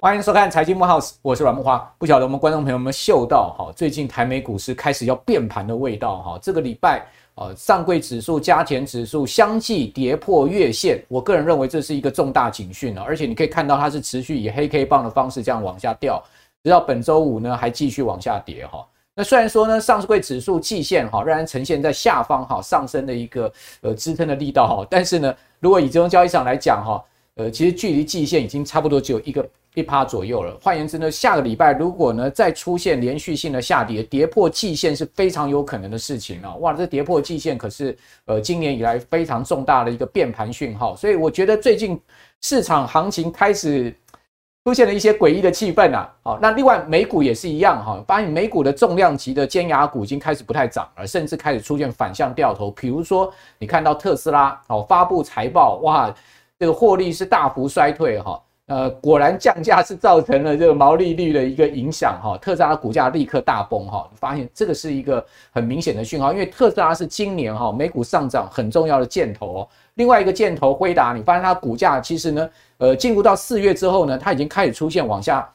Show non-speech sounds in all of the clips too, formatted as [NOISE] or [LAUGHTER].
欢迎收看财经慕 House，我是阮木花。不晓得我们观众朋友们嗅到哈，最近台美股市开始要变盘的味道哈。这个礼拜呃，上柜指数、加权指数相继跌破月线，我个人认为这是一个重大警讯了。而且你可以看到它是持续以黑 K 棒的方式这样往下掉，直到本周五呢还继续往下跌哈。那虽然说呢，上市柜指数季线哈仍然呈现在下方哈上升的一个呃支撑的力道哈，但是呢，如果以这种交易场来讲哈，呃，其实距离季线已经差不多只有一个。一趴左右了。换言之呢，下个礼拜如果呢再出现连续性的下跌，跌破季线是非常有可能的事情啊！哇，这跌破季线可是呃今年以来非常重大的一个变盘讯号。所以我觉得最近市场行情开始出现了一些诡异的气氛啊。好，那另外美股也是一样哈，发现美股的重量级的尖牙股已经开始不太涨了，甚至开始出现反向掉头。比如说你看到特斯拉哦发布财报，哇，这个获利是大幅衰退哈。呃，果然降价是造成了这个毛利率的一个影响哈，特斯拉股价立刻大崩哈，发现这个是一个很明显的讯号，因为特斯拉是今年哈美股上涨很重要的箭头哦。另外一个箭头辉达，你发现它股价其实呢，呃，进入到四月之后呢，它已经开始出现往下、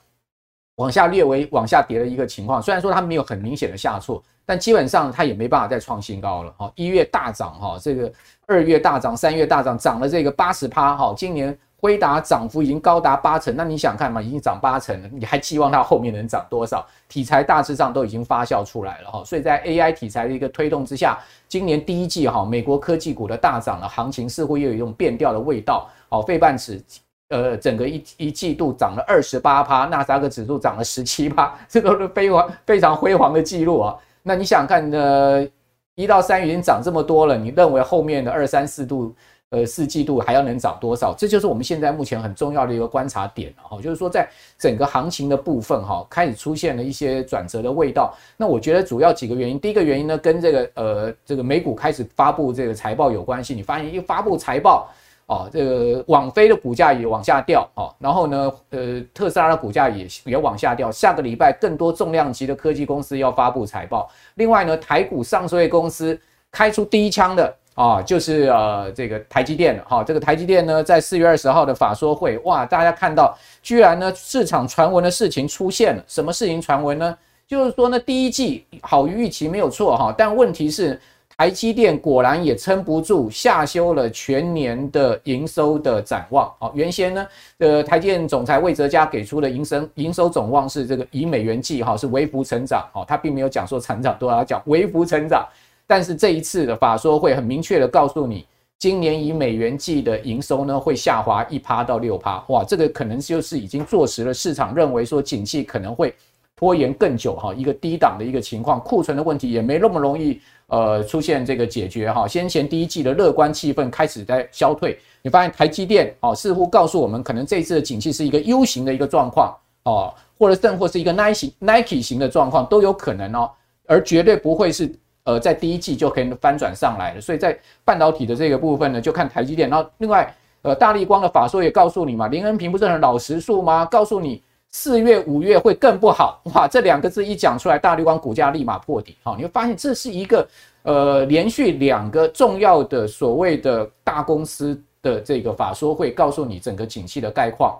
往下略微往下跌的一个情况。虽然说它没有很明显的下挫，但基本上它也没办法再创新高了哈。一月大涨哈，这个二月大涨，三月大涨，涨了这个八十趴哈，今年。辉达涨幅已经高达八成，那你想看嘛？已经涨八成了，你还期望它后面能涨多少？题材大致上都已经发酵出来了哈，所以在 AI 题材的一个推动之下，今年第一季哈，美国科技股的大涨的行情似乎又有一种变调的味道。好，费半指呃整个一一季度涨了二十八趴，纳斯达克指数涨了十七趴，[LAUGHS] 这都是非常非常辉煌的记录啊。那你想看呢？一到三已经涨这么多了，你认为后面的二三四度？呃，四季度还要能涨多少？这就是我们现在目前很重要的一个观察点了哈，就是说在整个行情的部分哈，开始出现了一些转折的味道。那我觉得主要几个原因，第一个原因呢，跟这个呃这个美股开始发布这个财报有关系。你发现一发布财报哦，这个网飞的股价也往下掉哦，然后呢，呃，特斯拉的股价也也往下掉。下个礼拜更多重量级的科技公司要发布财报。另外呢，台股上市公司开出第一枪的。啊，就是呃，这个台积电哈，这个台积电呢，在四月二十号的法说会，哇，大家看到，居然呢，市场传闻的事情出现了，什么事情传闻呢？就是说呢，第一季好于预期没有错哈，但问题是，台积电果然也撑不住，下修了全年的营收的展望。啊，原先呢，呃，台积电总裁魏哲嘉给出的营收营收总望是这个以美元计哈，是微幅成长，哈，他并没有讲说成长多少，讲微幅成长。但是这一次的法说会很明确的告诉你，今年以美元计的营收呢会下滑一趴到六趴，哇，这个可能就是已经坐实了市场认为说景气可能会拖延更久哈，一个低档的一个情况，库存的问题也没那么容易呃出现这个解决哈。先前第一季的乐观气氛开始在消退，你发现台积电哦似乎告诉我们，可能这一次的景气是一个 U 型的一个状况哦，或者甚或是一个 Nike Nike 型的状况都有可能哦，而绝对不会是。呃，在第一季就可以翻转上来了，所以在半导体的这个部分呢，就看台积电。然后另外，呃，大立光的法说也告诉你嘛，林恩平不是很老实数吗？告诉你四月、五月会更不好。哇，这两个字一讲出来，大立光股价立马破底。好，你会发现这是一个呃连续两个重要的所谓的大公司的这个法说会，告诉你整个景气的概况，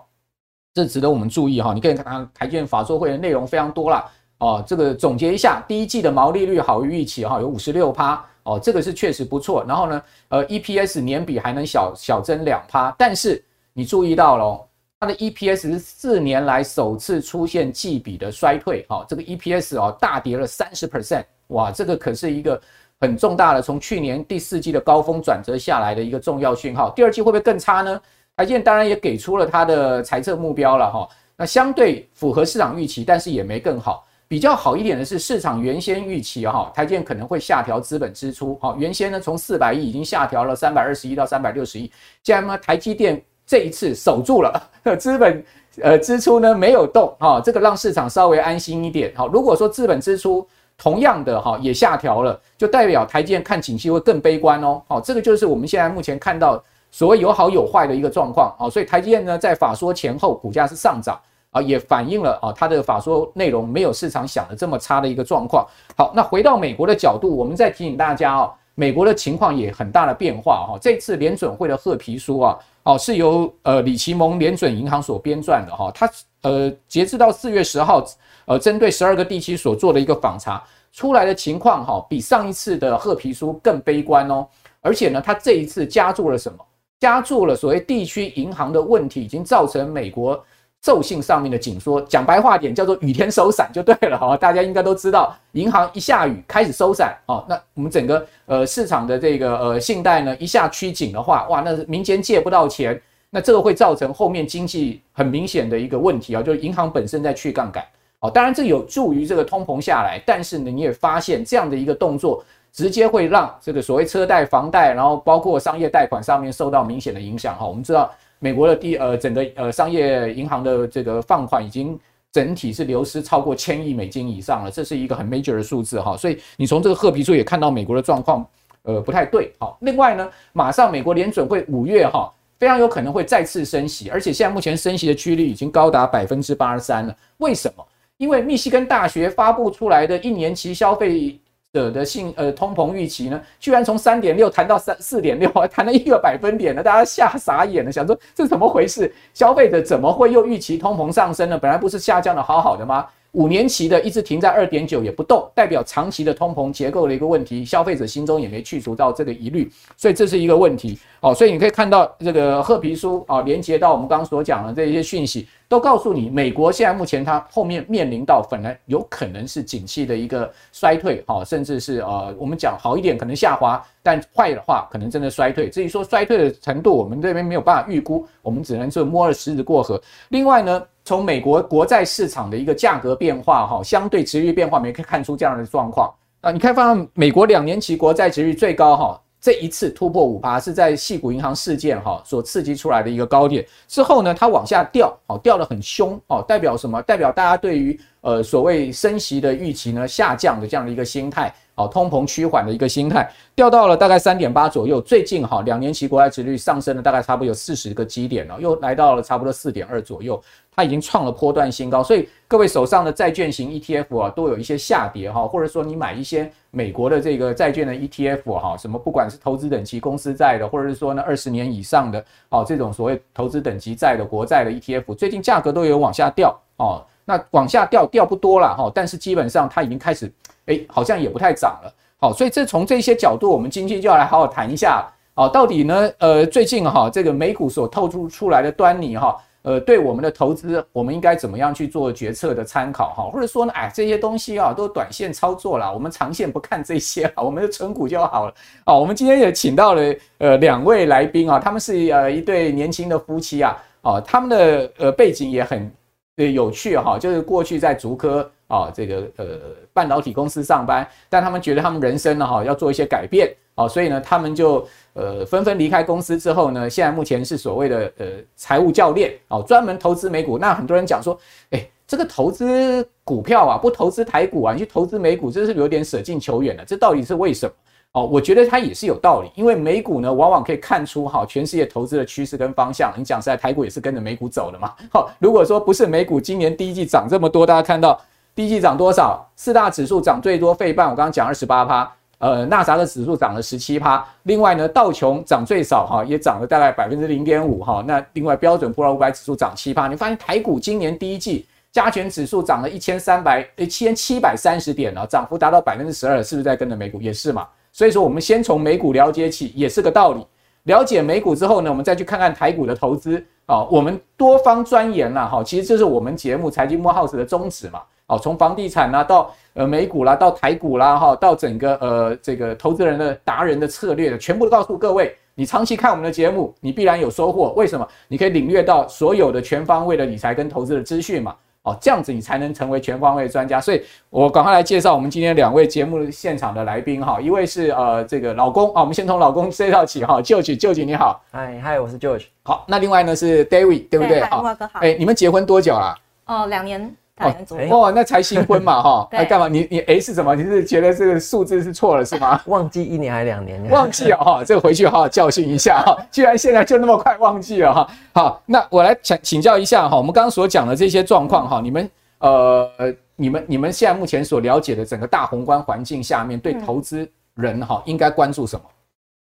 这值得我们注意哈。你可以看看台积电法说会的内容非常多啦。哦，这个总结一下，第一季的毛利率好于预期哈，有五十六趴哦，这个是确实不错。然后呢，呃，EPS 年比还能小小增两趴，但是你注意到了，它的 EPS 是四年来首次出现季比的衰退，哈，这个 EPS 哦大跌了三十 percent，哇，这个可是一个很重大的从去年第四季的高峰转折下来的一个重要讯号。第二季会不会更差呢？台建当然也给出了它的财测目标了哈，那相对符合市场预期，但是也没更好。比较好一点的是，市场原先预期哈，台积电可能会下调资本支出，哈，原先呢从四百亿已经下调了三百二十亿到三百六十亿，既然呢台积电这一次守住了 [LAUGHS] 资本呃支出呢没有动，哈，这个让市场稍微安心一点，哈，如果说资本支出同样的哈也下调了，就代表台积电看景气会更悲观哦，好，这个就是我们现在目前看到所谓有好有坏的一个状况，好，所以台积电呢在法说前后股价是上涨。啊，也反映了啊，它的法说内容没有市场想的这么差的一个状况。好，那回到美国的角度，我们再提醒大家哦，美国的情况也很大的变化哈。这次联准会的褐皮书啊，哦是由呃里奇蒙联准银行所编撰的哈。它呃截至到四月十号，呃针对十二个地区所做的一个访查出来的情况哈，比上一次的褐皮书更悲观哦。而且呢，它这一次加注了什么？加注了所谓地区银行的问题，已经造成美国。授信上面的紧缩，讲白话点叫做雨天收伞就对了哈，大家应该都知道，银行一下雨开始收伞哦，那我们整个呃市场的这个呃信贷呢一下趋紧的话，哇，那民间借不到钱，那这个会造成后面经济很明显的一个问题啊，就是银行本身在去杠杆哦，当然这有助于这个通膨下来，但是呢你也发现这样的一个动作，直接会让这个所谓车贷、房贷，然后包括商业贷款上面受到明显的影响哈，我们知道。美国的第呃整个呃商业银行的这个放款已经整体是流失超过千亿美金以上了，这是一个很 major 的数字哈，所以你从这个褐皮书也看到美国的状况呃不太对好。另外呢，马上美国联准会五月哈非常有可能会再次升息，而且现在目前升息的几率已经高达百分之八十三了。为什么？因为密西根大学发布出来的一年期消费。者的信呃通膨预期呢，居然从三点六谈到三四点六，还谈了一个百分点呢，大家吓傻眼了，想说这怎么回事？消费者怎么会又预期通膨上升呢？本来不是下降的好好的吗？五年期的一直停在二点九也不动，代表长期的通膨结构的一个问题，消费者心中也没去除到这个疑虑，所以这是一个问题。哦，所以你可以看到这个褐皮书啊，连接到我们刚刚所讲的这些讯息。都告诉你，美国现在目前它后面面临到本来有可能是景气的一个衰退，哈，甚至是呃，我们讲好一点可能下滑，但坏的话可能真的衰退。至于说衰退的程度，我们这边没有办法预估，我们只能是摸着石子过河。另外呢，从美国国债市场的一个价格变化，哈，相对殖利率变化，我们可以看出这样的状况啊。你看，发现美国两年期国债值率最高，哈。这一次突破五趴是在矽谷银行事件哈所刺激出来的一个高点之后呢，它往下掉，好，掉得很凶哦，代表什么？代表大家对于呃所谓升息的预期呢下降的这样的一个心态，哦，通膨趋缓的一个心态，掉到了大概三点八左右。最近哈两年期国债殖率上升了大概差不多有四十个基点了，又来到了差不多四点二左右。它已经创了波段新高，所以各位手上的债券型 ETF 啊，都有一些下跌哈，或者说你买一些美国的这个债券的 ETF 哈，什么不管是投资等级公司债的，或者是说呢二十年以上的哦这种所谓投资等级债的国债的 ETF，最近价格都有往下掉哦，那往下掉掉不多了哈，但是基本上它已经开始哎好像也不太涨了，好，所以这从这些角度，我们今天就要来好好谈一下哦，到底呢呃最近哈这个美股所透出出来的端倪哈。呃，对我们的投资，我们应该怎么样去做决策的参考哈？或者说呢，哎，这些东西啊，都短线操作了，我们长线不看这些啊，我们的存股就好了。啊，我们今天也请到了呃两位来宾啊，他们是呃一对年轻的夫妻啊，哦，他们的呃背景也很呃有趣哈，就是过去在竹科啊这个呃半导体公司上班，但他们觉得他们人生呢哈要做一些改变。哦，所以呢，他们就呃纷纷离开公司之后呢，现在目前是所谓的呃财务教练哦，专门投资美股。那很多人讲说，哎，这个投资股票啊，不投资台股啊，你去投资美股，这是有点舍近求远了。这到底是为什么？哦，我觉得它也是有道理，因为美股呢，往往可以看出哈全世界投资的趋势跟方向。你讲实在，台股也是跟着美股走的嘛。好，如果说不是美股今年第一季涨这么多，大家看到第一季涨多少？四大指数涨最多，费半我刚刚讲二十八趴。呃，纳啥的指数涨了十七趴，另外呢，道琼涨最少哈，也涨了大概百分之零点五哈。那另外标准普尔五百指数涨七趴，你发现台股今年第一季加权指数涨了一千三百一千七百三十点了，涨幅达到百分之十二，是不是在跟着美股？也是嘛。所以说，我们先从美股了解起，也是个道理。了解美股之后呢，我们再去看看台股的投资啊。我们多方钻研了哈，其实这是我们节目财经慕 House 的宗旨嘛。哦，从房地产啊到呃美股啦，到台股啦，哈，到整个呃这个投资人的达人的策略的，全部都告诉各位。你长期看我们的节目，你必然有收获。为什么？你可以领略到所有的全方位的理财跟投资的资讯嘛。哦，这样子你才能成为全方位的专家。所以我赶快来介绍我们今天两位节目现场的来宾哈，一位是呃这个老公啊，我们先从老公介绍起哈，George，George 你好。嗨嗨，我是 George。好，那另外呢是 David，对不对？好。哎，你们结婚多久了？哦，两年。哦，哦，那才新婚嘛，[LAUGHS] 哈，那干嘛？你你 A 是什么？你是觉得这个数字是错了是吗？[LAUGHS] 忘记一年还是两年？[LAUGHS] 忘记了哈，这个回去好好教训一下哈。居然现在就那么快忘记了哈。好，那我来请请教一下哈，我们刚刚所讲的这些状况哈，你们呃，你们你们现在目前所了解的整个大宏观环境下面对投资人哈应该关注什么？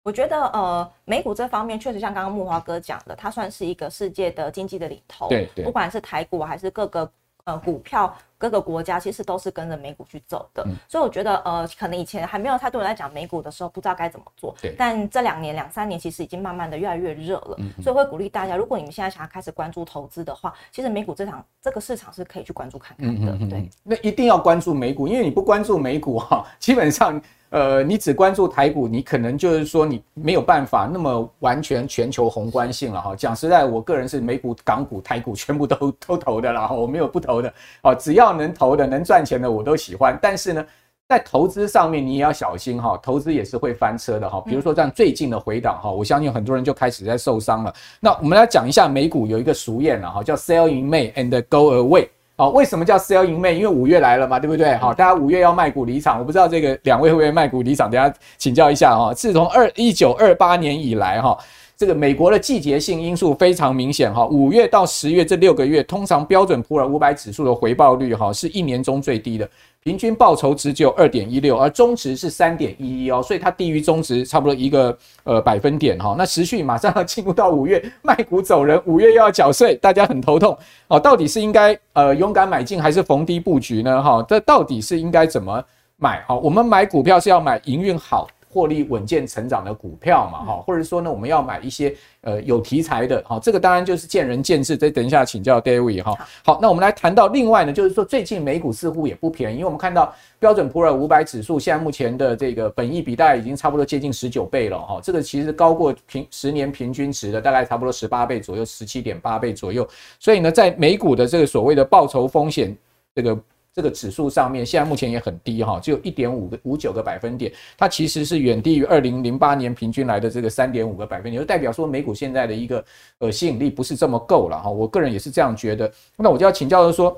我觉得呃，美股这方面确实像刚刚木华哥讲的，它算是一个世界的经济的领头。对对，不管是台股还是各个呃股票。各个国家其实都是跟着美股去走的，嗯、所以我觉得呃，可能以前还没有太多人在讲美股的时候，不知道该怎么做。对。但这两年两三年，其实已经慢慢的越来越热了，嗯、所以会鼓励大家，如果你们现在想要开始关注投资的话，其实美股这场这个市场是可以去关注看看的。嗯、对。那一定要关注美股，因为你不关注美股哈，基本上呃，你只关注台股，你可能就是说你没有办法那么完全全球宏观性了哈。讲实在，我个人是美股、港股、台股全部都都投的啦，我没有不投的哦，只要能投的能。赚钱的我都喜欢，但是呢，在投资上面你也要小心哈，投资也是会翻车的哈。比如说像最近的回档哈，我相信很多人就开始在受伤了。那我们来讲一下美股有一个俗谚了哈，叫 “Sell in May and go away”。好，为什么叫 “Sell in May”？因为五月来了嘛，对不对？好，大家五月要卖股离场，我不知道这个两位会不会卖股离场，等下请教一下哈。自从二一九二八年以来哈。这个美国的季节性因素非常明显哈，五月到十月这六个月，通常标准普尔五百指数的回报率哈是一年中最低的，平均报酬值只有二点一六，而中值是三点一一哦，所以它低于中值差不多一个呃百分点哈。那持续马上要进入到五月，卖股走人，五月又要缴税，大家很头痛哦，到底是应该呃勇敢买进还是逢低布局呢？哈，这到底是应该怎么买？哈，我们买股票是要买营运好。获利稳健成长的股票嘛，哈，或者说呢，我们要买一些呃有题材的，哈，这个当然就是见仁见智。再等一下请教 David 哈。好，那我们来谈到另外呢，就是说最近美股似乎也不便宜，因为我们看到标准普尔五百指数现在目前的这个本益比大概已经差不多接近十九倍了，哈，这个其实高过平十年平均值的大概差不多十八倍左右，十七点八倍左右。所以呢，在美股的这个所谓的报酬风险这个。这个指数上面现在目前也很低哈，只有一点五个五九个百分点，它其实是远低于二零零八年平均来的这个三点五个百分点，就代表说美股现在的一个呃吸引力不是这么够了哈。我个人也是这样觉得。那我就要请教的说，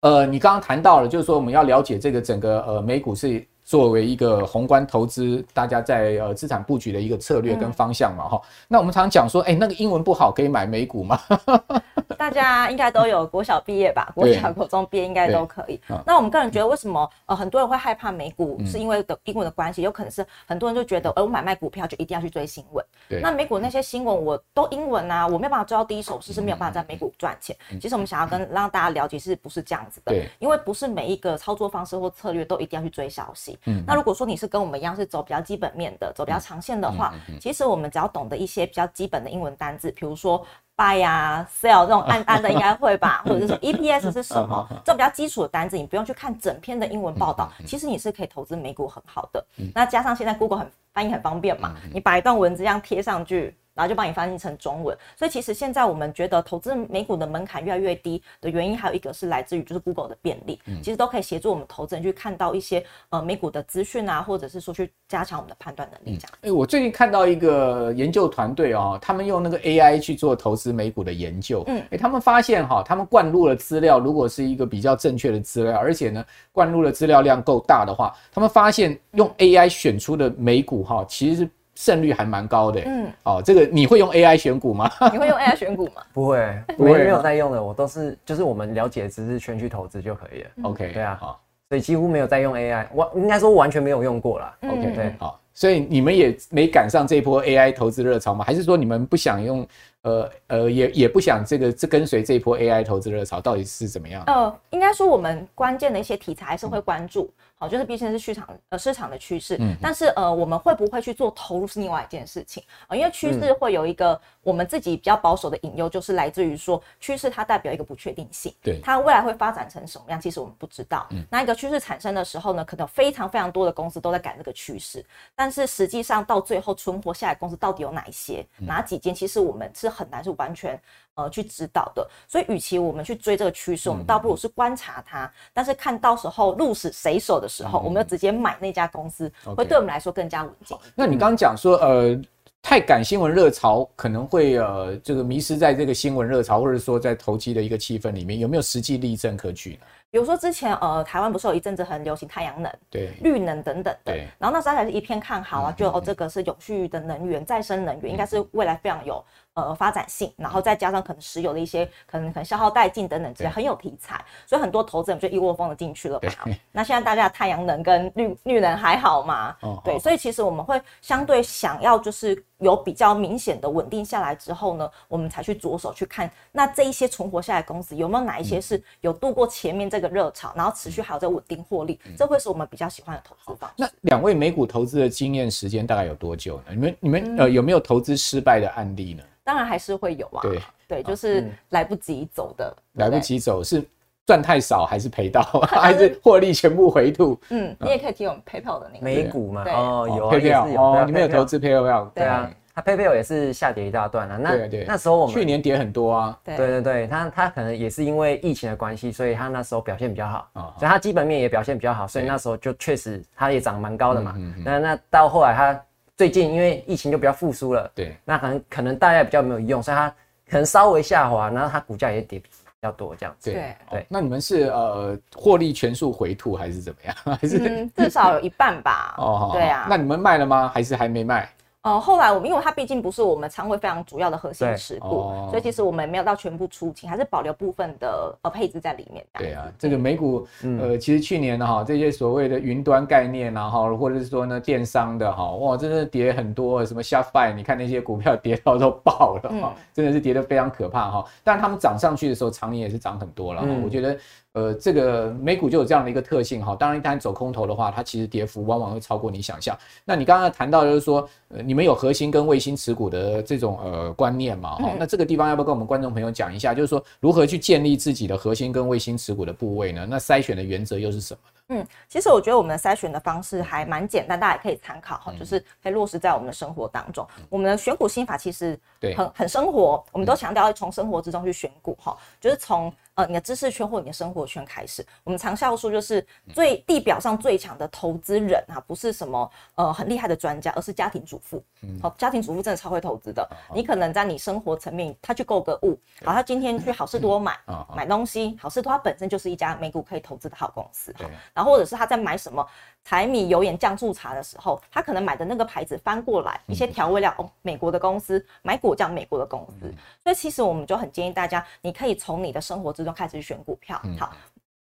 呃，你刚刚谈到了，就是说我们要了解这个整个呃美股是作为一个宏观投资，大家在呃资产布局的一个策略跟方向嘛哈。那我们常常讲说，哎，那个英文不好可以买美股吗？[LAUGHS] 大家应该都有国小毕业吧？[LAUGHS] 国小、国中毕业应该都可以。那我们个人觉得，为什么呃很多人会害怕美股，是因为的英文的关系，有可能是很多人就觉得，呃，我买卖股票就一定要去追新闻。对。那美股那些新闻我都英文啊，我没有办法追到第一手，是是没有办法在美股赚钱。其实我们想要跟让大家了解，是不是这样子的？对。因为不是每一个操作方式或策略都一定要去追消息。嗯。那如果说你是跟我们一样是走比较基本面的，走比较长线的话，其实我们只要懂得一些比较基本的英文单字，比如说。buy 呀，sell 这种暗单的应该会吧，[LAUGHS] 或者是说 EPS 是什么，这种比较基础的单字，你不用去看整篇的英文报道，其实你是可以投资美股很好的。那加上现在 Google 很翻译很方便嘛，你把一段文字这样贴上去。然后就帮你翻译成中文，所以其实现在我们觉得投资美股的门槛越来越低的原因，还有一个是来自于就是 Google 的便利，其实都可以协助我们投资人去看到一些呃美股的资讯啊，或者是说去加强我们的判断能力这样。哎，我最近看到一个研究团队哦，他们用那个 AI 去做投资美股的研究，嗯，哎，他们发现哈，他们灌入了资料，如果是一个比较正确的资料，而且呢，灌入了资料量够大的话，他们发现用 AI 选出的美股哈，其实是。胜率还蛮高的，嗯，哦，这个你会用 AI 选股吗？[LAUGHS] 你会用 AI 选股吗？不会，[LAUGHS] 不会，没有在用的，我都是就是我们了解知识圈去投资就可以了。OK，对啊，好，所以几乎没有在用 AI，我应该说完全没有用过啦。OK，对，好，所以你们也没赶上这一波 AI 投资热潮吗？还是说你们不想用？呃呃，也也不想这个这跟随这一波 AI 投资热潮到底是怎么样？呃，应该说我们关键的一些题材还是会关注。嗯好，就是毕竟是市场呃市场的趋势，嗯，但是呃我们会不会去做投入是另外一件事情。啊，因为趋势会有一个我们自己比较保守的隐忧，就是来自于说趋势它代表一个不确定性，对，它未来会发展成什么样，其实我们不知道。嗯，那一个趋势产生的时候呢，可能非常非常多的公司都在赶这个趋势，但是实际上到最后存活下来公司到底有哪一些，哪几间，其实我们是很难是完全。呃，去指导的，所以与其我们去追这个趋势，我们倒不如是观察它，但是看到时候鹿死谁手的时候，我们要直接买那家公司，会对我们来说更加稳健。那你刚刚讲说，呃，太赶新闻热潮，可能会呃，这个迷失在这个新闻热潮，或者说在投机的一个气氛里面，有没有实际例证可取呢？比如说之前呃，台湾不是有一阵子很流行太阳能、对，绿能等等的，对。然后那时候还是一片看好啊，就哦，这个是永续的能源、再生能源，应该是未来非常有呃发展性。然后再加上可能石油的一些可能可能消耗殆尽等等这些很有题材，所以很多投资人就一窝蜂的进去了嘛。那现在大家的太阳能跟绿绿能还好吗？对，所以其实我们会相对想要就是。有比较明显的稳定下来之后呢，我们才去着手去看，那这一些存活下来的公司有没有哪一些是有度过前面这个热潮，然后持续还有这稳定获利，这会是我们比较喜欢的投资方式。那两位美股投资的经验时间大概有多久呢？你们你们呃有没有投资失败的案例呢？当然还是会有啊。对对，就是来不及走的，来不及走是赚太少还是赔到，[LAUGHS] 还是获利全部回吐？嗯，你也可以提我们 PayPal 的那个美股嘛。哦，有 PayPal 哦，你们有投资 PayPal？对啊。它 PayPal 也是下跌一大段啊，那对对那时候我们去年跌很多啊，对对对，它它可能也是因为疫情的关系，所以它那时候表现比较好，哦、所以它基本面也表现比较好，所以那时候就确实它也涨蛮高的嘛。那那到后来它最近因为疫情就比较复苏了，对，那可能可能大家比较没有用，所以它可能稍微下滑，然后它股价也跌比较多这样子。对对，对那你们是呃获利全数回吐还是怎么样？还是、嗯、至少有一半吧？哦，对啊。那你们卖了吗？还是还没卖？呃，后来我们因为它毕竟不是我们仓位非常主要的核心持股，哦、所以其实我们没有到全部出清，还是保留部分的呃配置在里面。对啊，这个美股呃，其实去年呢哈，这些所谓的云端概念啊哈，或者是说呢电商的哈，哇，真的跌很多，什么 Shopify，你看那些股票跌到都爆了哈，嗯、真的是跌得非常可怕哈。但他们涨上去的时候，长年也是涨很多了。嗯、我觉得。呃，这个美股就有这样的一个特性哈。当然，一旦走空头的话，它其实跌幅往往会超过你想象。那你刚刚谈到就是说，呃，你们有核心跟卫星持股的这种呃观念嘛？哈，那这个地方要不要跟我们观众朋友讲一下？就是说，如何去建立自己的核心跟卫星持股的部位呢？那筛选的原则又是什么呢？嗯，其实我觉得我们的筛选的方式还蛮简单，大家也可以参考哈，就是可以落实在我们的生活当中。我们的选股心法其实很很生活，我们都强调要从生活之中去选股哈，就是从。呃，你的知识圈或你的生活圈开始，我们常笑说，就是最地表上最强的投资人啊，不是什么呃很厉害的专家，而是家庭主妇。好，家庭主妇真的超会投资的。你可能在你生活层面，他去购个物，好，他今天去好事多买买东西，好事多它本身就是一家美股可以投资的好公司。然后或者是他在买什么柴米油盐酱醋茶的时候，他可能买的那个牌子翻过来一些调味料哦，美国的公司买果酱，美国的公司。所以其实我们就很建议大家，你可以从你的生活之中。开始选股票，好。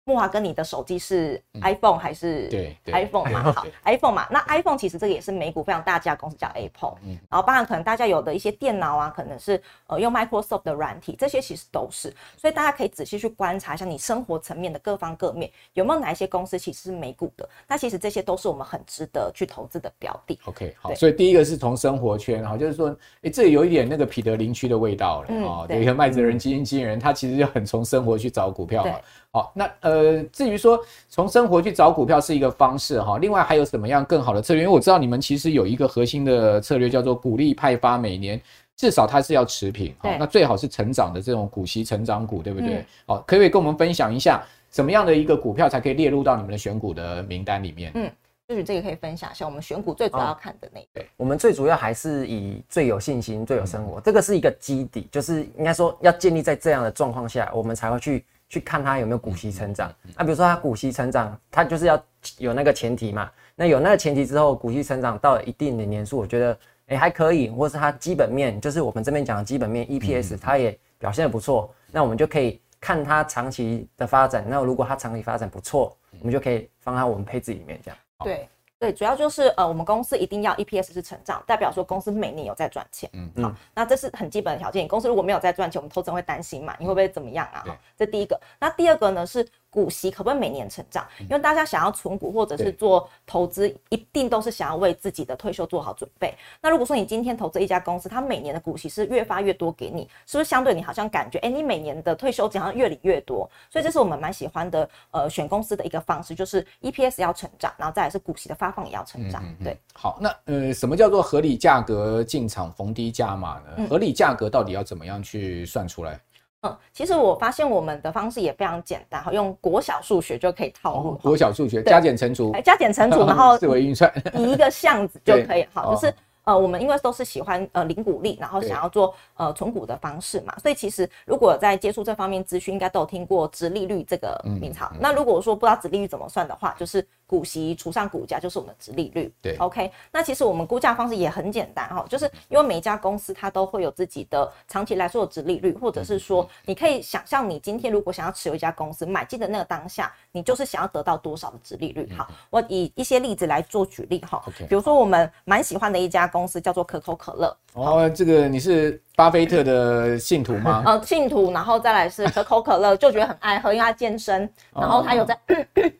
慕驊哥，你的手机是 iPhone 还是对 iPhone 嘛？[LAUGHS] 好，iPhone 嘛。那 iPhone 其实这个也是美股非常大家公司叫 Apple，然后包含可能大家有的一些电脑啊，可能是呃用 Microsoft 的软体，这些其实都是。所以大家可以仔细去观察一下你生活层面的各方各面有没有哪一些公司其实是美股的。那其实这些都是我们很值得去投资的标的。OK，好。所以第一个是从生活圈，哈，就是说，哎，这有一点那个彼得林区的味道了啊。对，一个麦哲伦基金经理人，他其实就很从生活去找股票嘛。好，那呃，至于说从生活去找股票是一个方式哈，另外还有什么样更好的策略？因为我知道你们其实有一个核心的策略叫做股利派发，每年至少它是要持平，好，那最好是成长的这种股息成长股，对不对？好，可不可以跟我们分享一下什么样的一个股票才可以列入到你们的选股的名单里面？嗯，就是这个可以分享一下，我们选股最主要看的那个，我们最主要还是以最有信心、最有生活，这个是一个基底，就是应该说要建立在这样的状况下，我们才会去。去看它有没有股息成长，那比如说它股息成长，它就是要有那个前提嘛。那有那个前提之后，股息成长到了一定的年数，我觉得诶、欸、还可以，或是它基本面，就是我们这边讲的基本面 EPS，它也表现的不错，那我们就可以看它长期的发展。那如果它长期发展不错，我们就可以放在我们配置里面这样。对。对，主要就是呃，我们公司一定要 EPS 是成长，代表说公司每年有在赚钱。嗯，好，那这是很基本的条件。公司如果没有在赚钱，我们投资人会担心嘛？你会不会怎么样啊？对这第一个。那第二个呢是。股息可不可以每年成长？因为大家想要存股或者是做投资，一定都是想要为自己的退休做好准备。那如果说你今天投资一家公司，它每年的股息是越发越多给你，是不是相对你好像感觉，哎，你每年的退休金好像越领越多？所以这是我们蛮喜欢的，呃，选公司的一个方式，就是 EPS 要成长，然后再来是股息的发放也要成长。对，好，那呃，什么叫做合理价格进场逢低加码呢？合理价格到底要怎么样去算出来？嗯，其实我发现我们的方式也非常简单，哈，用国小数学就可以套路。国小数学加减乘除，加减乘除，然后 [LAUGHS] 四维运算，一个项子就可以，[LAUGHS] 好，就是呃，我们因为都是喜欢呃零股利，然后想要做呃存股的方式嘛，所以其实如果在接触这方面资讯，应该都有听过直利率这个名词。嗯嗯、那如果说不知道直利率怎么算的话，就是股息除上股价，就是我们的殖利率。对，OK。那其实我们估价方式也很简单哈，就是因为每一家公司它都会有自己的长期来说的值利率，或者是说你可以想象你今天如果想要持有一家公司，买进的那个当下，你就是想要得到多少的值利率。好，我以一些例子来做举例哈。比如说我们蛮喜欢的一家公司叫做可口可乐。哦，这个你是巴菲特的信徒吗？[LAUGHS] 呃，信徒，然后再来是可口可乐，就觉得很爱喝，因为他健身，然后他有在，因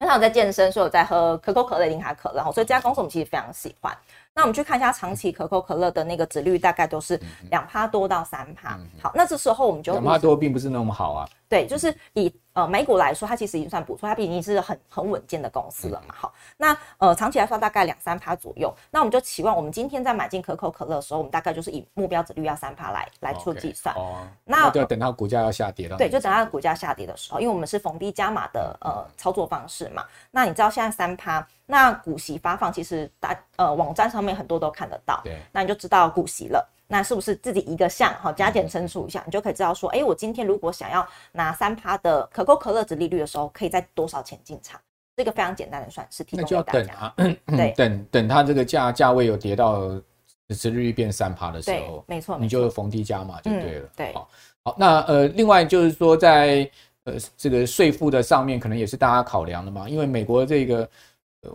为他有在健身，所以有在喝可口可乐、零卡可乐，所以这家公司我们其实非常喜欢。那我们去看一下长期可口可乐的那个值率，大概都是两趴多到三趴。好，那这时候我们就两趴多并不是那么好啊。对，就是以呃美股来说，它其实已经算不错，它毕竟是很很稳健的公司了嘛。好，那呃长期来说大概两三趴左右。那我们就期望我们今天在买进可口可乐的时候，我们大概就是以目标值率要三趴来来做计算。哦。那就要等它股价要下跌了。对，就等它股价下跌的时候，因为我们是逢低加码的呃操作方式嘛。那你知道现在三趴？那股息发放其实大呃网站上面很多都看得到，对，那你就知道股息了。那是不是自己一个项好加减乘除一下，你就可以知道说，哎，我今天如果想要拿三趴的可口可乐值利率的时候，可以在多少钱进场？这个非常简单的算式，提供给大家。那就要等啊，对，等等它这个价价位有跌到值利率变三趴的时候，没错，你就逢低加码就对了。对，好，好，那呃，另外就是说在呃这个税负的上面，可能也是大家考量的嘛，因为美国这个。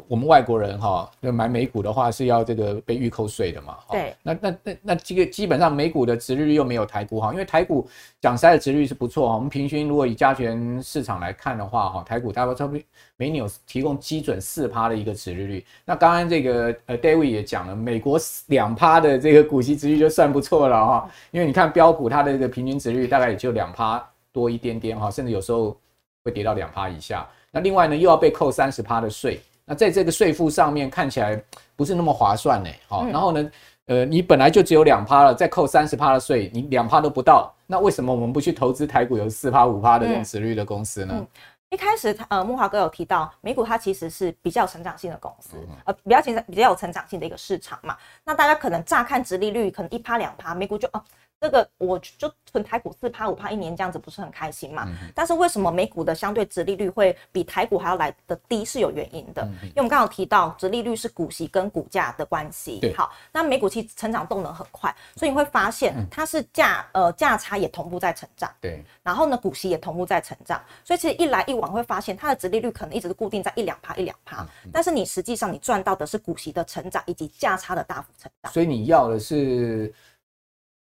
我们外国人哈，那买美股的话是要这个被预扣税的嘛？对。那那那那这个基本上美股的殖利率又没有台股好，因为台股讲实在的殖利率是不错哈。我们平均如果以加权市场来看的话哈，台股大概差不多每年有提供基准四趴的一个殖利率。那刚刚这个呃 David 也讲了，美国两趴的这个股息值率就算不错了哈。因为你看标股它的这个平均值率大概也就两趴多一点点哈，甚至有时候会跌到两趴以下。那另外呢又要被扣三十趴的税。那在这个税负上面看起来不是那么划算呢，好，然后呢，呃，你本来就只有两趴了，再扣三十趴的税，你两趴都不到，那为什么我们不去投资台股有四趴五趴的这种殖率的公司呢？一开始，呃，木华哥有提到，美股它其实是比较成长性的公司，呃，比较成长、比较有成长性的一个市场嘛。那大家可能乍看殖利率可能一趴两趴，美股就哦，这个我就存台股四趴五趴一年这样子，不是很开心嘛？但是为什么美股的相对殖利率会比台股还要来的低？是有原因的，因为我们刚刚提到殖利率是股息跟股价的关系。好，那美股其实成长动能很快，所以你会发现它是价呃价差也同步在成长。对，然后呢，股息也同步在成长，所以其实一来一往。我会发现它的殖利率可能一直是固定在一两趴一两趴，但是你实际上你赚到的是股息的成长以及价差的大幅成长。所以你要的是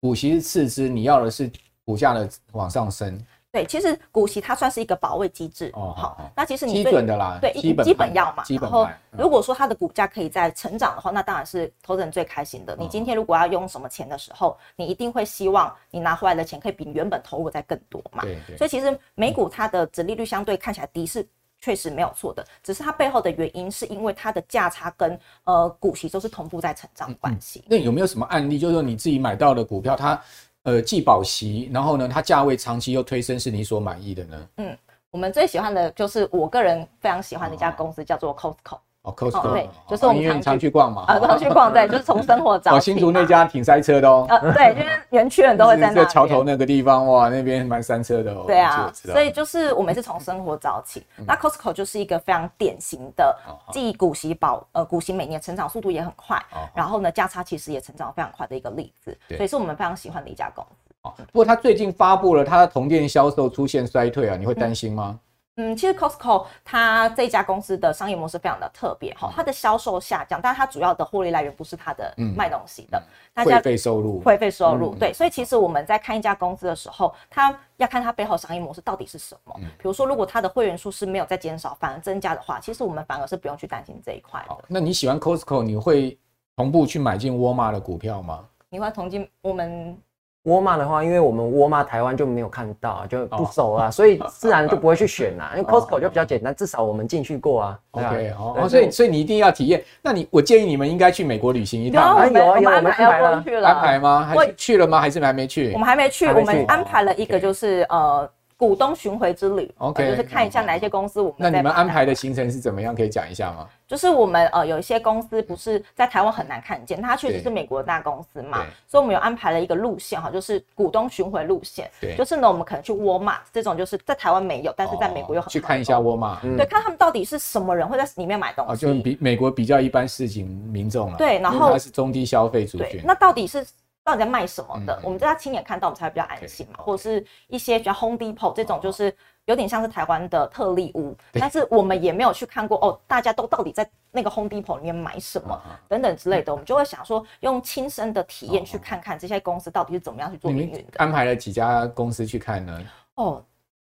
股息是次之，你要的是股价的往上升。对，其实股息它算是一个保卫机制。哦，好，好，那其实你基本的啦，对，基本基本要嘛。基本。然后如果说它的股价可以在成长的话，那当然是投资人最开心的。你今天如果要用什么钱的时候，你一定会希望你拿回来的钱可以比你原本投入再更多嘛。对对。所以其实美股它的殖利率相对看起来低是确实没有错的，只是它背后的原因是因为它的价差跟呃股息都是同步在成长的关系。那有没有什么案例，就是说你自己买到的股票它？呃，既保息，然后呢，它价位长期又推升，是你所满意的呢？嗯，我们最喜欢的就是我个人非常喜欢的一家公司，叫做 Costco。哦，Costco，对，就是我们常去逛嘛。啊，常去逛，对，[LAUGHS] 就是从生活找。哦，新竹那家挺塞车的哦。呃，对，因为园区人都会在那。桥头那个地方，哇，那边蛮塞车的哦。对啊，所以就是我们是从生活找起。那 Costco 就是一个非常典型的，既股息保，呃，股息每年成长速度也很快，然后呢，价差其实也成长非常快的一个例子。所以是我们非常喜欢的一家公司。不过他最近发布了他的同店销售出现衰退啊，你会担心吗？嗯，其实 Costco 它这家公司的商业模式非常的特别哈，它的销售下降，但是它主要的获利来源不是它的卖东西的，它会费收入，会费收入，对，所以其实我们在看一家公司的时候，它要看它背后商业模式到底是什么。比如说，如果它的会员数是没有在减少，反而增加的话，其实我们反而是不用去担心这一块的。那你喜欢 Costco，你会同步去买进沃尔玛的股票吗？你会同进我们？沃尔玛的话，因为我们沃尔玛台湾就没有看到，就不熟啊，所以自然就不会去选啦。因为 Costco 就比较简单，至少我们进去过啊。OK，哦，所以所以你一定要体验。那你我建议你们应该去美国旅行一趟。有啊有啊有，我们安排了，安排吗？还去了吗？还是还没去？我们还没去，我们安排了一个就是呃股东巡回之旅，OK，、呃、就是看一下哪一些公司我们。那你们安排的行程是怎么样？可以讲一下吗？就是我们呃有一些公司不是在台湾很难看见，它确实是美国的大公司嘛，所以我们有安排了一个路线哈，就是股东巡回路线。对，就是呢，我们可能去沃尔玛这种，就是在台湾没有，但是在美国有很多。去看一下沃尔玛，对，看他们到底是什么人会在里面买东西。哦，就比美国比较一般市井民众了。对，然后它是中低消费族群。那到底是到底在卖什么的？我们在他亲眼看到，我们才会比较安心嘛。或者是一些比较 Home Depot 这种，就是。有点像是台湾的特例屋，但是我们也没有去看过哦，大家都到底在那个 Home Depot 里面买什么等等之类的，我们就会想说用亲身的体验去看看这些公司到底是怎么样去做营运的。安排了几家公司去看呢？哦，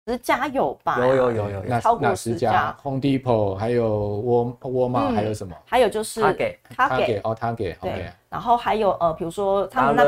十家有吧？有有有有，超过十家。Home Depot 还有沃沃尔玛还有什么？还有就是 Target，Target 哦 Target，对。然后还有呃，比如说他们那。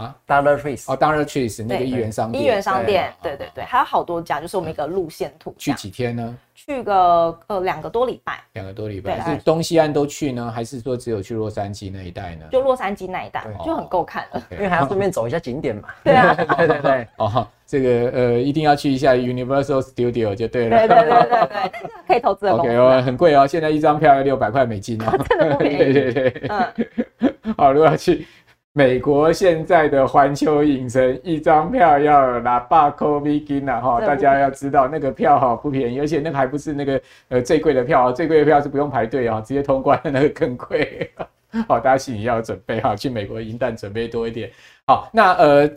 啊，Dollar Tree 哦，Dollar Tree 那个一元商店，一元商店，对对对，还有好多家，就是我们一个路线图。去几天呢？去个呃两个多礼拜。两个多礼拜，是东西岸都去呢，还是说只有去洛杉矶那一带呢？就洛杉矶那一带就很够看了，因为还要顺便走一下景点嘛。[LAUGHS] 对啊，对对对。哦，这个呃一定要去一下 Universal Studio 就对了。对对对对对，可以投资的。[LAUGHS] OK 哦，很贵哦，现在一张票要六百块美金 [LAUGHS] 哦。真的不便宜。对对对。嗯。好，如果要去。美国现在的环球影城一张票要拿八块美金了哈，大家要知道那个票哈不便宜，而且那个还不是那个呃最贵的票，最贵的票是不用排队啊，直接通关的那个更贵。[LAUGHS] 好，大家心里要有准备哈，去美国银弹准备多一点。好，那呃。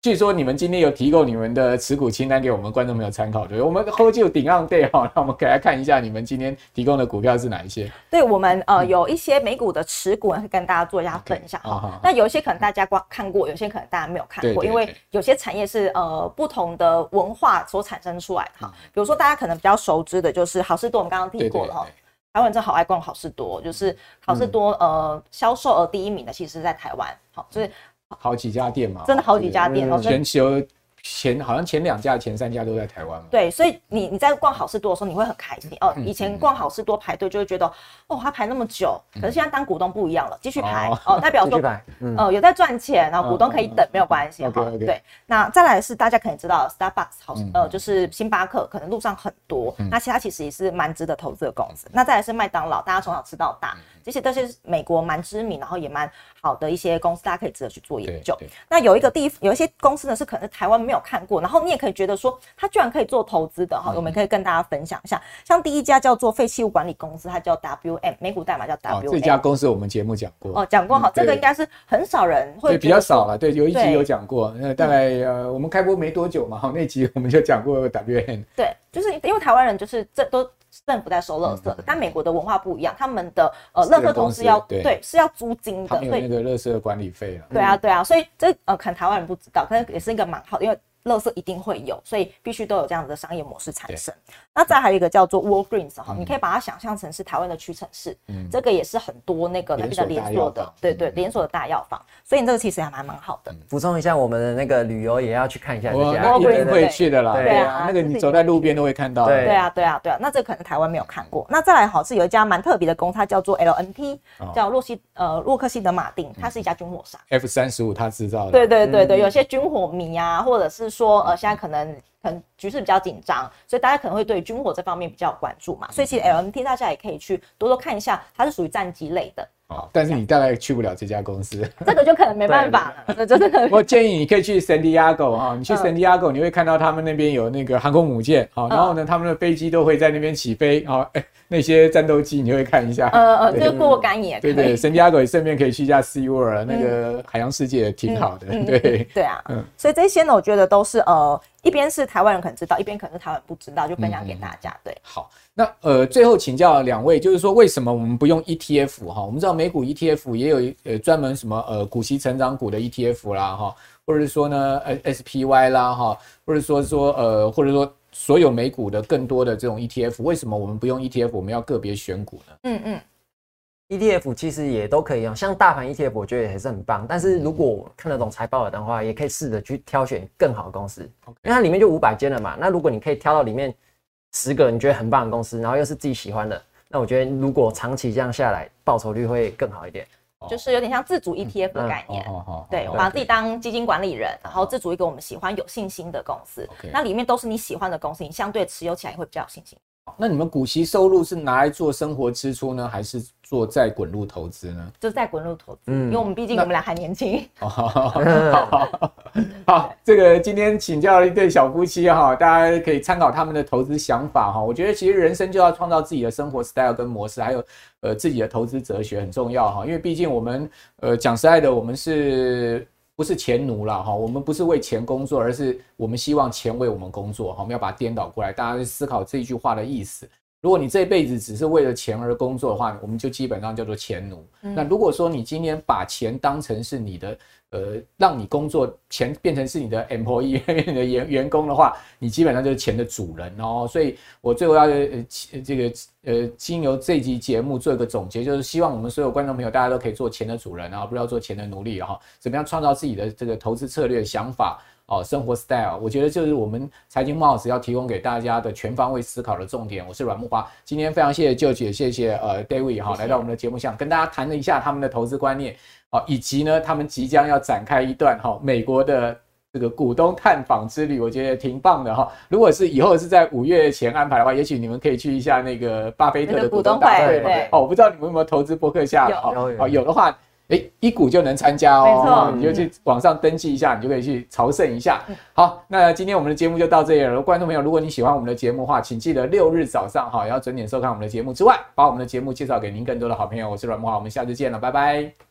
据说你们今天有提供你们的持股清单给我们观众朋友参考，对，我们顶 on day 哈，那我们给大家看一下你们今天提供的股票是哪一些？对，我们呃有一些美股的持股会跟大家做一下分享哈。那有一些可能大家光看过，有些可能大家没有看过，因为有些产业是呃不同的文化所产生出来的哈。比如说大家可能比较熟知的就是好事多，我们刚刚提过了哈。台湾人真好爱逛好事多，就是好事多呃销售额第一名的，其实是在台湾，好就是。好几家店嘛，真的好几家店哦，全球前好像前两家、前三家都在台湾嘛。对，所以你你在逛好事多的时候，你会很开心哦。以前逛好事多排队就会觉得，哦，他排那么久，可是现在当股东不一样了，继续排哦，代表说，[LAUGHS] 呃，有在赚钱，然后股东可以等，没有关系哈。对，那再来是大家可能知道，Starbucks 好，呃，就是星巴克，可能路上很多，那其他其实也是蛮值得投资的公司。那再来是麦当劳，大家从小吃到大。这些都是美国蛮知名，然后也蛮好的一些公司，大家可以值得去做研究。那有一个地，有一些公司呢是可能是台湾没有看过，然后你也可以觉得说它居然可以做投资的哈，我们可以跟大家分享一下。像第一家叫做废弃物管理公司，它叫 WM，美股代码叫 WM。这家公司我们节目讲过哦，讲过哈，这个应该是很少人会对比较少了，对，有一集有讲过，那大概呃我们开播没多久嘛，哈，那集我们就讲过 WM。对，就是因为台湾人就是这都。政府在收垃圾的，但美国的文化不一样，他们的呃垃圾桶是要对是要租金的，有那个垃圾管理费啊。对啊对啊，所以这呃可能台湾人不知道，可能也是一个蛮好，因为。垃圾一定会有，所以必须都有这样子的商业模式产生。那再还有一个叫做 Walgreens 哈，你可以把它想象成是台湾的屈臣氏，嗯，这个也是很多那个那边的连锁的，对对，连锁的大药房。所以这个其实还蛮蛮好的。补充一下，我们的那个旅游也要去看一下，我一定会去的啦。对啊，那个你走在路边都会看到。对啊，对啊，对啊。那这可能台湾没有看过。那再来好是有一家蛮特别的公司，它叫做 LNT，叫洛西呃洛克希德马丁，它是一家军火商。F 三十五它制造的。对对对对，有些军火迷啊，或者是说呃现在可能。可能局势比较紧张，所以大家可能会对军火这方面比较有关注嘛。所以其实 LMT 大家也可以去多多看一下，它是属于战机类的。哦，但是你大概去不了这家公司，这个就可能没办法了。[LAUGHS] 这真的，我建议你可以去圣地亚哥哈，你去圣地亚哥，你会看到他们那边有那个航空母舰，好，然后呢，他们的飞机都会在那边起飞，好，哎，那些战斗机你会看一下。呃呃，就过干也可以。对对，圣地亚哥也顺便可以去一下 Sea World，那个海洋世界也挺好的。对对啊，嗯，所以这些呢，我觉得都是呃。一边是台湾人可能知道，一边可能是台湾人不知道，就分享给大家。对，好，那呃，最后请教两位，就是说为什么我们不用 ETF 哈？我们知道美股 ETF 也有呃专门什么呃股息成长股的 ETF 啦哈，或者是说呢呃 SPY 啦哈，或者说说呃或者说所有美股的更多的这种 ETF，为什么我们不用 ETF？我们要个别选股呢？嗯嗯。ETF 其实也都可以用，像大盘 ETF，我觉得也是很棒。但是如果看得懂财报的话，也可以试着去挑选更好的公司，因为它里面就五百间了嘛。那如果你可以挑到里面十个你觉得很棒的公司，然后又是自己喜欢的，那我觉得如果长期这样下来，报酬率会更好一点。就是有点像自主 ETF 的概念。对，把自己当基金管理人，然后自主一个我们喜欢、有信心的公司。那里面都是你喜欢的公司，你相对持有起来也会比较有信心。那你们股息收入是拿来做生活支出呢，还是做再滚入投资呢？就再滚入投资，嗯，因为我们毕竟我们俩还年轻。[LAUGHS] 好，这个今天请教了一对小夫妻哈，大家可以参考他们的投资想法哈。我觉得其实人生就要创造自己的生活 style 跟模式，还有呃自己的投资哲学很重要哈。因为毕竟我们呃讲实在的，我们是。不是钱奴了哈，我们不是为钱工作，而是我们希望钱为我们工作哈。我们要把它颠倒过来，大家去思考这一句话的意思。如果你这辈子只是为了钱而工作的话，我们就基本上叫做钱奴。那如果说你今天把钱当成是你的。呃，让你工作钱变成是你的 employee [LAUGHS] 你的员员工的话，你基本上就是钱的主人哦。所以我最后要呃这个呃经由这集节目做一个总结，就是希望我们所有观众朋友大家都可以做钱的主人啊，不要做钱的奴隶哈。怎么样创造自己的这个投资策略想法？哦，生活 style，我觉得就是我们财经木 house 要提供给大家的全方位思考的重点。我是阮木华，今天非常谢谢舅姐，谢谢呃 David 哈，来到我们的节目上，跟大家谈了一下他们的投资观念，哦，以及呢他们即将要展开一段哈美国的这个股东探访之旅，我觉得挺棒的哈。如果是以后是在五月前安排的话，也许你们可以去一下那个巴菲特的股东大会。对，哦，我不知道你们有没有投资博客下，有有有的话。哎，一股就能参加哦，没错，你就去网上登记一下，你就可以去朝圣一下。好，那今天我们的节目就到这里了。观众朋友，如果你喜欢我们的节目的话，请记得六日早上哈也要准点收看我们的节目。之外，把我们的节目介绍给您更多的好朋友。我是阮木华，我们下次见了，拜拜。